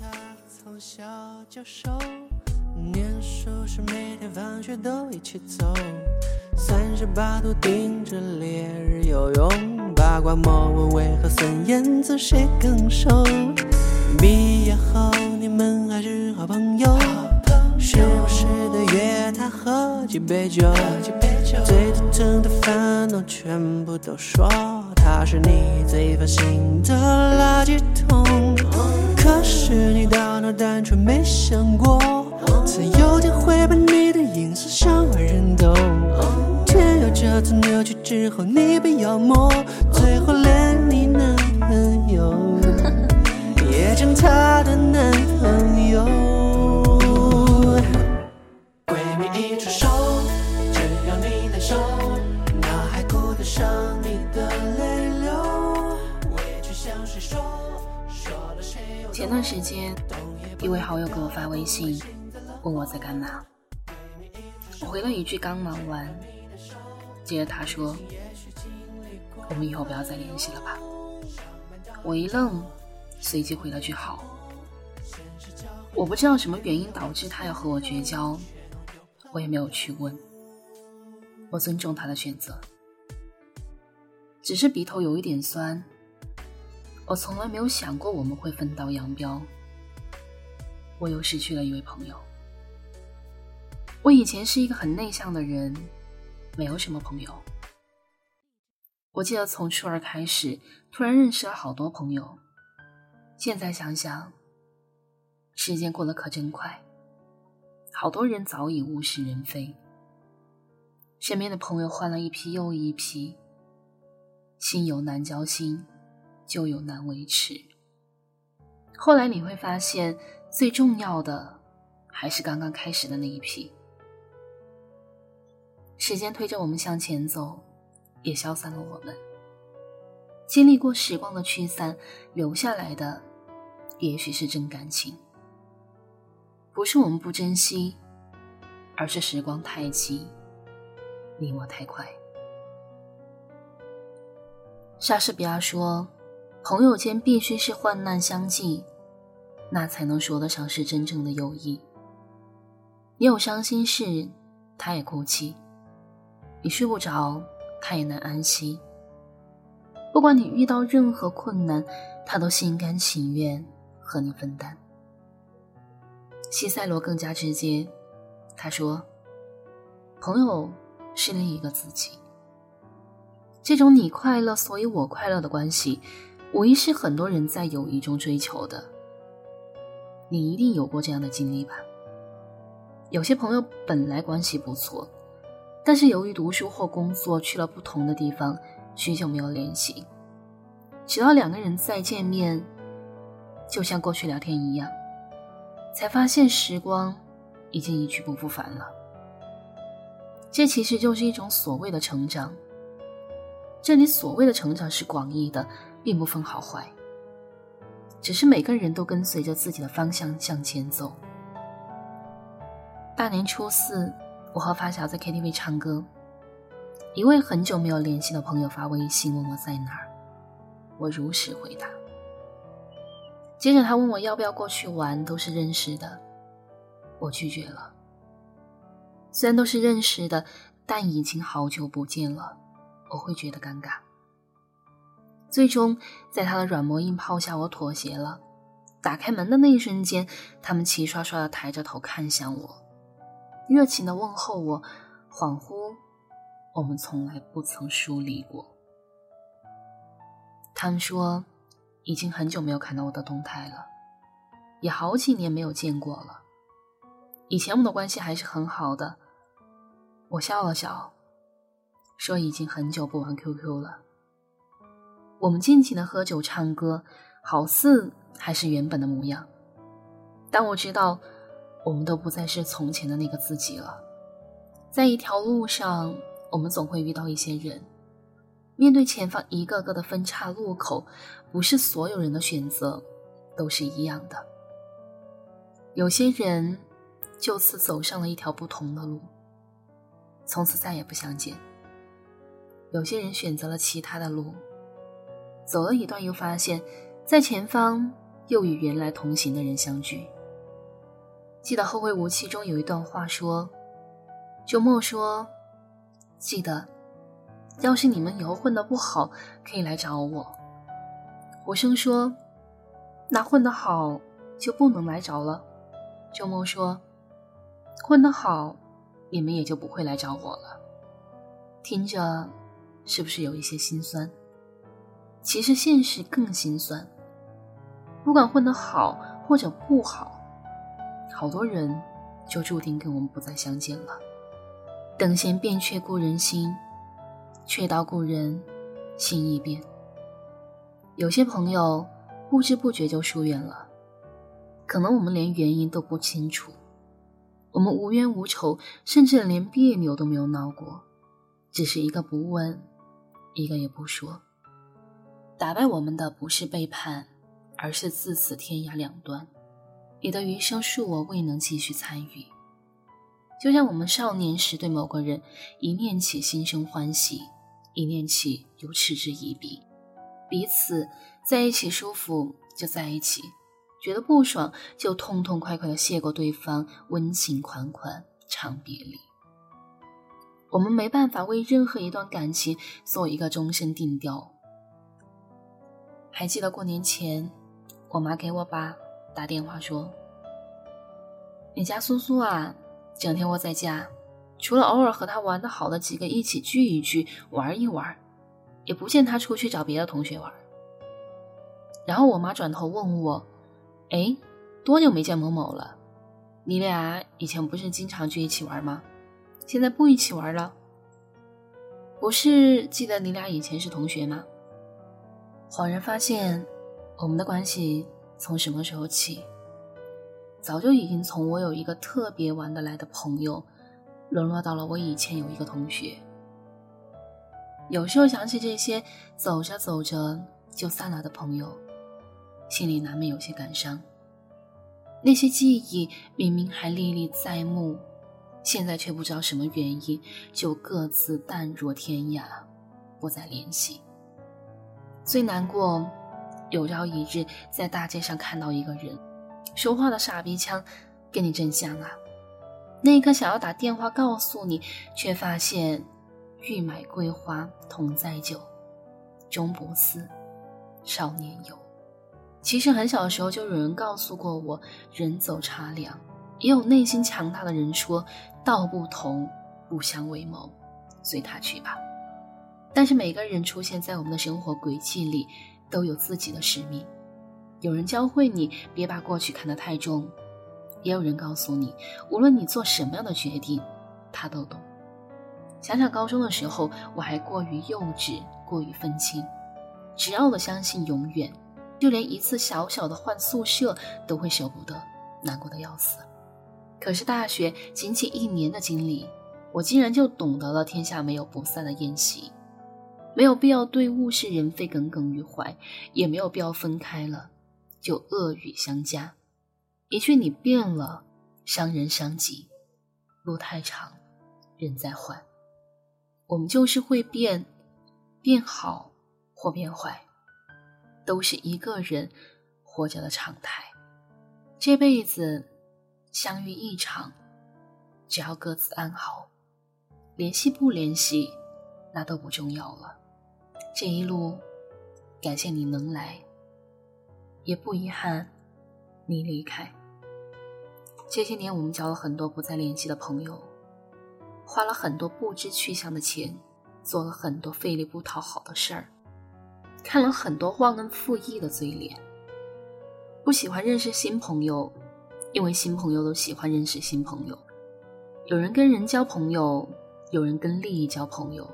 他从小就熟，念书时每天放学都一起走。三十八度顶着烈日游泳，八卦莫问为何孙燕姿谁更瘦。毕业后你们还是好朋友，时不时的约他喝几杯酒，最头疼的烦恼全部都说他是你最放心的垃圾桶。后，你被妖魔，最后连你男朋友也成她的男朋友。闺蜜一出手，只要你难受，那还顾得上你的泪流？委屈向谁说？说了谁又前段时间，一位好友给我发微信，问我在干嘛。我回了一句刚忙完，接着他说：“我们以后不要再联系了吧。”我一愣，随即回了句“好”。我不知道什么原因导致他要和我绝交，我也没有去问。我尊重他的选择，只是鼻头有一点酸。我从来没有想过我们会分道扬镳。我又失去了一位朋友。我以前是一个很内向的人，没有什么朋友。我记得从初二开始，突然认识了好多朋友。现在想想，时间过得可真快，好多人早已物是人非。身边的朋友换了一批又一批，心有难交心。就有难维持。后来你会发现，最重要的还是刚刚开始的那一批。时间推着我们向前走，也消散了我们。经历过时光的驱散，留下来的，也许是真感情。不是我们不珍惜，而是时光太急，你我太快。莎士比亚说。朋友间必须是患难相济，那才能说得上是真正的友谊。你有伤心事，他也哭泣；你睡不着，他也能安息。不管你遇到任何困难，他都心甘情愿和你分担。西塞罗更加直接，他说：“朋友是另一个自己。”这种你快乐，所以我快乐的关系。无疑是很多人在友谊中追求的。你一定有过这样的经历吧？有些朋友本来关系不错，但是由于读书或工作去了不同的地方，许久没有联系，直到两个人再见面，就像过去聊天一样，才发现时光已经一去不复返了。这其实就是一种所谓的成长。这里所谓的成长是广义的。并不分好坏，只是每个人都跟随着自己的方向向前走。大年初四，我和发小在 KTV 唱歌，一位很久没有联系的朋友发微信问我在哪儿，我如实回答。接着他问我要不要过去玩，都是认识的，我拒绝了。虽然都是认识的，但已经好久不见了，我会觉得尴尬。最终，在他的软磨硬泡下，我妥协了。打开门的那一瞬间，他们齐刷刷的抬着头看向我，热情的问候我，恍惚，我们从来不曾疏离过。他们说，已经很久没有看到我的动态了，也好几年没有见过了。以前我们的关系还是很好的。我笑了笑，说已经很久不玩 QQ 了。我们尽情的喝酒唱歌，好似还是原本的模样。但我知道，我们都不再是从前的那个自己了。在一条路上，我们总会遇到一些人。面对前方一个个的分岔路口，不是所有人的选择都是一样的。有些人就此走上了一条不同的路，从此再也不相见。有些人选择了其他的路。走了一段，又发现，在前方又与原来同行的人相聚。记得《后会无期》中有一段话说：“周末说，记得，要是你们以后混得不好，可以来找我。”胡生说：“那混得好就不能来找了。”周末说：“混得好，你们也就不会来找我了。”听着，是不是有一些心酸？其实现实更心酸。不管混得好或者不好，好多人就注定跟我们不再相见了。等闲变却故人心，却道故人心易变。有些朋友不知不觉就疏远了，可能我们连原因都不清楚，我们无冤无仇，甚至连别扭都没有闹过，只是一个不问，一个也不说。打败我们的不是背叛，而是自此天涯两端。你的余生恕我未能继续参与。就像我们少年时对某个人一念起心生欢喜，一念起又嗤之以鼻。彼此在一起舒服就在一起，觉得不爽就痛痛快快的谢过对方，温情款款唱别离。我们没办法为任何一段感情做一个终身定调。还记得过年前，我妈给我爸打电话说：“你家苏苏啊，整天窝在家，除了偶尔和他玩的好的几个一起聚一聚，玩一玩。”也不见他出去找别的同学玩。然后我妈转头问我：“哎，多久没见某某了？你俩以前不是经常聚一起玩吗？现在不一起玩了？不是记得你俩以前是同学吗？”恍然发现，我们的关系从什么时候起，早就已经从我有一个特别玩得来的朋友，沦落到了我以前有一个同学。有时候想起这些走着走着就散了的朋友，心里难免有些感伤。那些记忆明明还历历在目，现在却不知道什么原因就各自淡若天涯，不再联系。最难过，有朝一日在大街上看到一个人，说话的傻逼腔跟你真像啊！那一刻想要打电话告诉你，却发现。欲买桂花同载酒，终不似少年游。其实很小的时候就有人告诉过我，人走茶凉。也有内心强大的人说，道不同不相为谋，随他去吧。但是每个人出现在我们的生活轨迹里，都有自己的使命。有人教会你别把过去看得太重，也有人告诉你，无论你做什么样的决定，他都懂。想想高中的时候，我还过于幼稚，过于愤青，执拗的相信永远，就连一次小小的换宿舍都会舍不得，难过的要死。可是大学仅仅一年的经历，我竟然就懂得了天下没有不散的宴席，没有必要对物是人非耿耿于怀，也没有必要分开了就恶语相加。一句你变了，伤人伤己，路太长，人在换。我们就是会变，变好或变坏，都是一个人活着的常态。这辈子相遇一场，只要各自安好，联系不联系，那都不重要了。这一路，感谢你能来，也不遗憾你离开。这些年，我们交了很多不再联系的朋友。花了很多不知去向的钱，做了很多费力不讨好的事儿，看了很多忘恩负义的嘴脸。不喜欢认识新朋友，因为新朋友都喜欢认识新朋友。有人跟人交朋友，有人跟利益交朋友，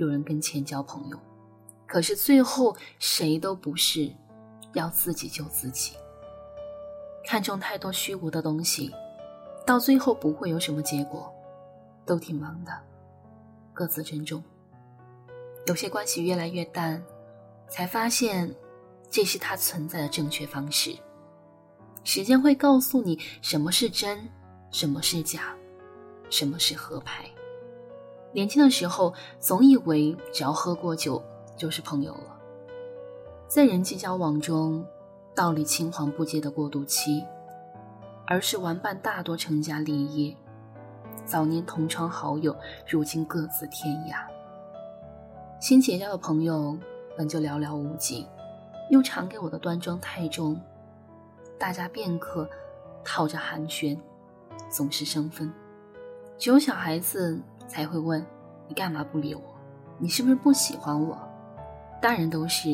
有人跟钱交朋友。可是最后谁都不是，要自己救自己。看重太多虚无的东西，到最后不会有什么结果。都挺忙的，各自珍重。有些关系越来越淡，才发现这是它存在的正确方式。时间会告诉你什么是真，什么是假，什么是合拍。年轻的时候总以为只要喝过酒就是朋友了，在人际交往中，道理青黄不接的过渡期，儿时玩伴大多成家立业，早年同窗好友如今各自天涯。新结交的朋友本就寥寥无几，又常给我的端庄太重，大家便客套着寒暄，总是生分。只有小孩子才会问：“你干嘛不理我？你是不是不喜欢我？”大人都是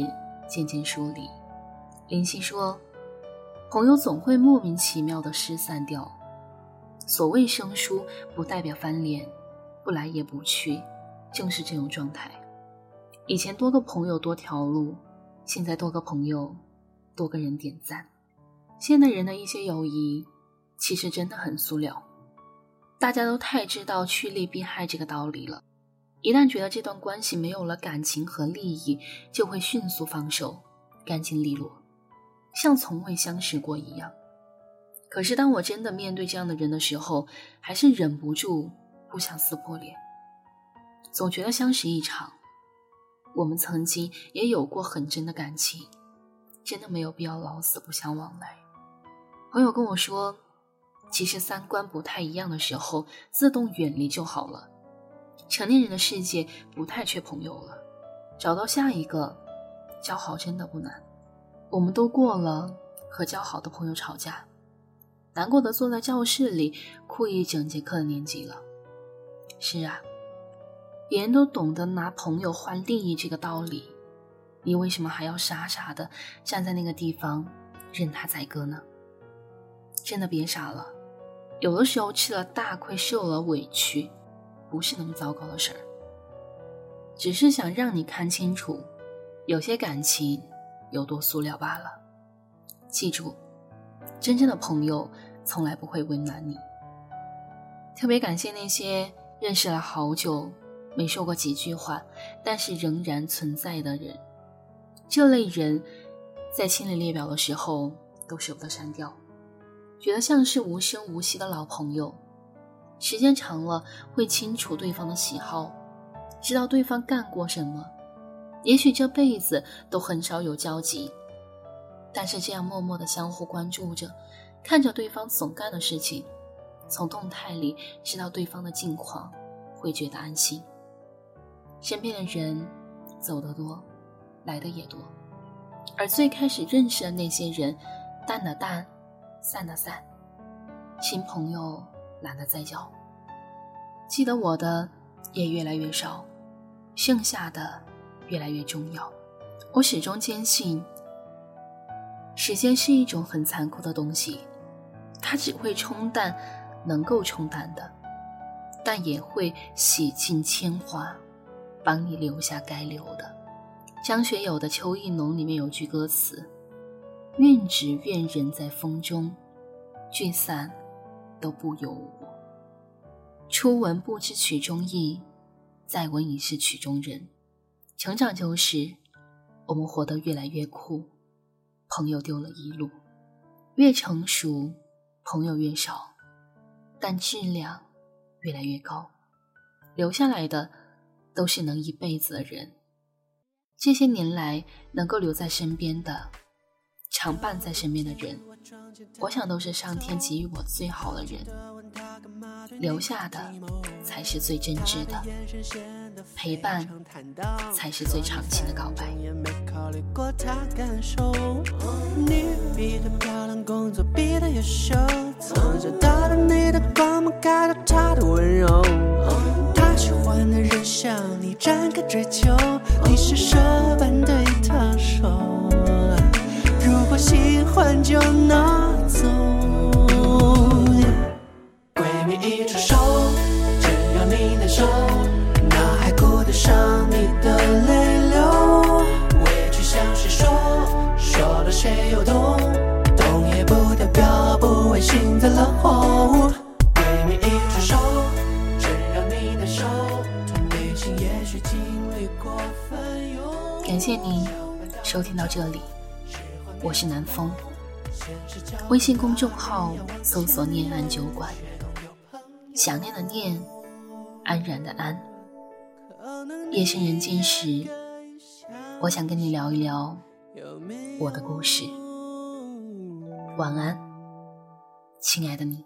渐渐疏离。林夕说：“朋友总会莫名其妙的失散掉。所谓生疏，不代表翻脸，不来也不去，正是这种状态。以前多个朋友多条路，现在多个朋友多个人点赞。现代人的一些友谊，其实真的很塑料。大家都太知道趋利避害这个道理了，一旦觉得这段关系没有了感情和利益，就会迅速放手，干净利落。”像从未相识过一样，可是当我真的面对这样的人的时候，还是忍不住不想撕破脸。总觉得相识一场，我们曾经也有过很真的感情，真的没有必要老死不相往来。朋友跟我说，其实三观不太一样的时候，自动远离就好了。成年人的世界不太缺朋友了，找到下一个，交好真的不难。我们都过了和交好的朋友吵架，难过的坐在教室里哭一整节课的年纪了。是啊，别人都懂得拿朋友换利益这个道理，你为什么还要傻傻的站在那个地方任他宰割呢？真的别傻了，有的时候吃了大亏、受了委屈，不是那么糟糕的事儿。只是想让你看清楚，有些感情。有多塑料罢了。记住，真正的朋友从来不会为难你。特别感谢那些认识了好久没说过几句话，但是仍然存在的人。这类人，在清理列表的时候都舍不得删掉，觉得像是无声无息的老朋友。时间长了，会清楚对方的喜好，知道对方干过什么。也许这辈子都很少有交集，但是这样默默的相互关注着，看着对方总干的事情，从动态里知道对方的近况，会觉得安心。身边的人走得多，来的也多，而最开始认识的那些人，淡的淡，散的散，新朋友懒得再交，记得我的也越来越少，剩下的。越来越重要。我始终坚信，时间是一种很残酷的东西，它只会冲淡能够冲淡的，但也会洗尽铅华，帮你留下该留的。张学友的《秋意浓》里面有句歌词：“愿只愿人在风中，聚散都不由我。初闻不知曲中意，再闻已是曲中人。”成长就是我们活得越来越酷，朋友丢了一路；越成熟，朋友越少，但质量越来越高。留下来的都是能一辈子的人。这些年来，能够留在身边的，常伴在身边的人，我想都是上天给予我最好的人。留下的才是最真挚的。陪伴才是最长情的告白。你比他漂亮，工作比他优秀，从小到大你的光芒盖到他的温柔。他喜欢的人向你展开追求，你施舍般对他说，如果喜欢就拿走。闺蜜一出手，只要你难受。上你的泪流，委屈向谁说？说了谁又懂？懂也不代表不会幸灾乐祸。闺蜜一出手，只让你难受。旅行也许经历过翻涌。感谢你收听到这里，我是南风。微信公众号搜索念安酒馆想念的念安然的安。夜深人静时我想跟你聊一聊我的故事。晚安亲爱的你。